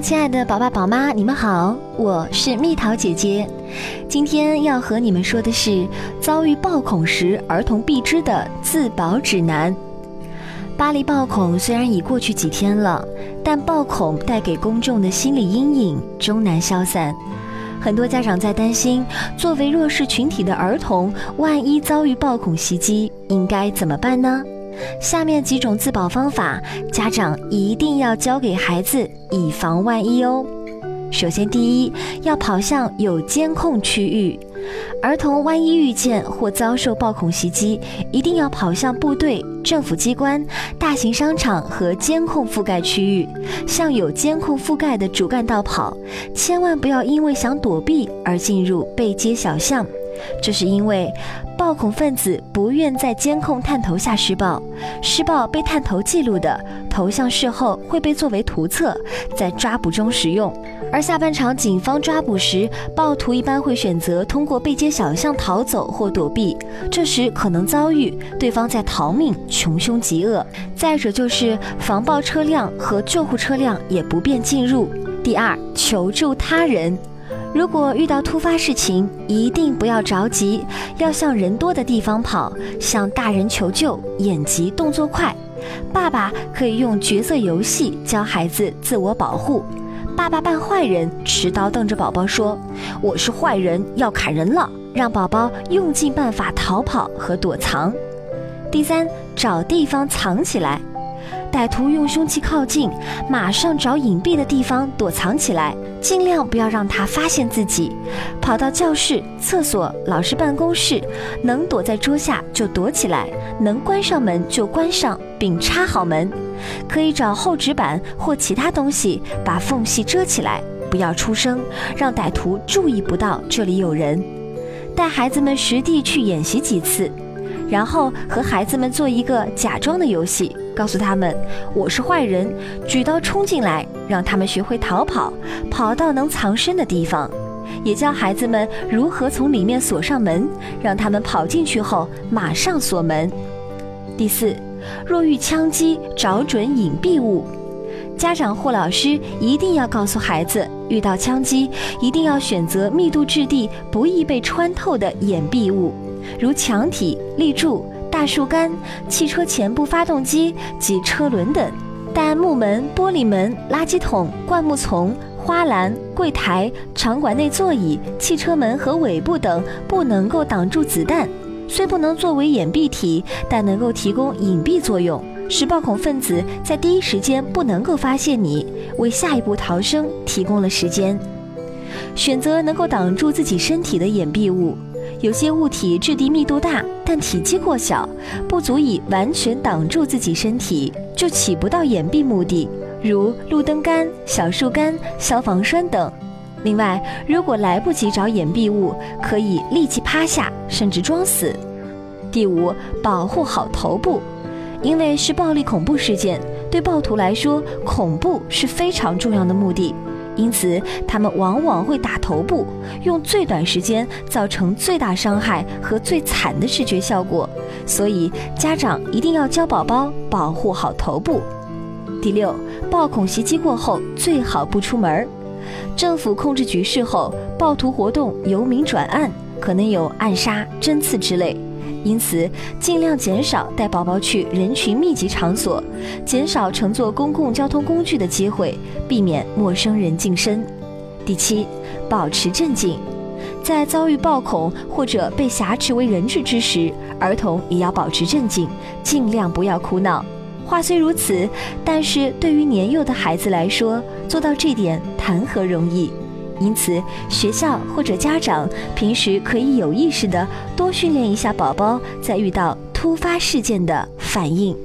亲爱的宝爸宝妈，你们好，我是蜜桃姐姐。今天要和你们说的是遭遇暴恐时儿童必知的自保指南。巴黎暴恐虽然已过去几天了，但暴恐带给公众的心理阴影终难消散。很多家长在担心，作为弱势群体的儿童，万一遭遇暴恐袭击，应该怎么办呢？下面几种自保方法，家长一定要教给孩子，以防万一哦。首先，第一，要跑向有监控区域。儿童万一遇见或遭受暴恐袭击，一定要跑向部队、政府机关、大型商场和监控覆盖区域，向有监控覆盖的主干道跑，千万不要因为想躲避而进入背街小巷。这是因为，暴恐分子不愿在监控探头下施暴，施暴被探头记录的头像事后会被作为图册，在抓捕中使用。而下半场警方抓捕时，暴徒一般会选择通过背街小巷逃走或躲避，这时可能遭遇对方在逃命，穷凶极恶。再者就是防暴车辆和救护车辆也不便进入。第二，求助他人。如果遇到突发事情，一定不要着急，要向人多的地方跑，向大人求救，眼疾动作快。爸爸可以用角色游戏教孩子自我保护。爸爸扮坏人，持刀瞪着宝宝说：“我是坏人，要砍人了。”让宝宝用尽办法逃跑和躲藏。第三，找地方藏起来。歹徒用凶器靠近，马上找隐蔽的地方躲藏起来，尽量不要让他发现自己。跑到教室、厕所、老师办公室，能躲在桌下就躲起来，能关上门就关上，并插好门。可以找厚纸板或其他东西把缝隙遮起来，不要出声，让歹徒注意不到这里有人。带孩子们实地去演习几次。然后和孩子们做一个假装的游戏，告诉他们我是坏人，举刀冲进来，让他们学会逃跑，跑到能藏身的地方，也教孩子们如何从里面锁上门，让他们跑进去后马上锁门。第四，若遇枪击，找准隐蔽物，家长或老师一定要告诉孩子，遇到枪击一定要选择密度质地不易被穿透的掩蔽物。如墙体、立柱、大树干、汽车前部发动机及车轮等，但木门、玻璃门、垃圾桶、灌木丛、花篮、柜台、场馆内座椅、汽车门和尾部等不能够挡住子弹。虽不能作为掩蔽体，但能够提供隐蔽作用，使暴恐分子在第一时间不能够发现你，为下一步逃生提供了时间。选择能够挡住自己身体的掩蔽物。有些物体质地密度大，但体积过小，不足以完全挡住自己身体，就起不到掩蔽目的，如路灯杆、小树干、消防栓等。另外，如果来不及找掩蔽物，可以立即趴下，甚至装死。第五，保护好头部，因为是暴力恐怖事件，对暴徒来说，恐怖是非常重要的目的。因此，他们往往会打头部，用最短时间造成最大伤害和最惨的视觉效果。所以，家长一定要教宝宝保护好头部。第六，暴恐袭击过后最好不出门。政府控制局势后，暴徒活动由明转暗，可能有暗杀、针刺之类。因此，尽量减少带宝宝去人群密集场所，减少乘坐公共交通工具的机会，避免陌生人近身。第七，保持镇静，在遭遇暴恐或者被挟持为人质之时，儿童也要保持镇静，尽量不要哭闹。话虽如此，但是对于年幼的孩子来说，做到这点谈何容易？因此，学校或者家长平时可以有意识的多训练一下宝宝在遇到突发事件的反应。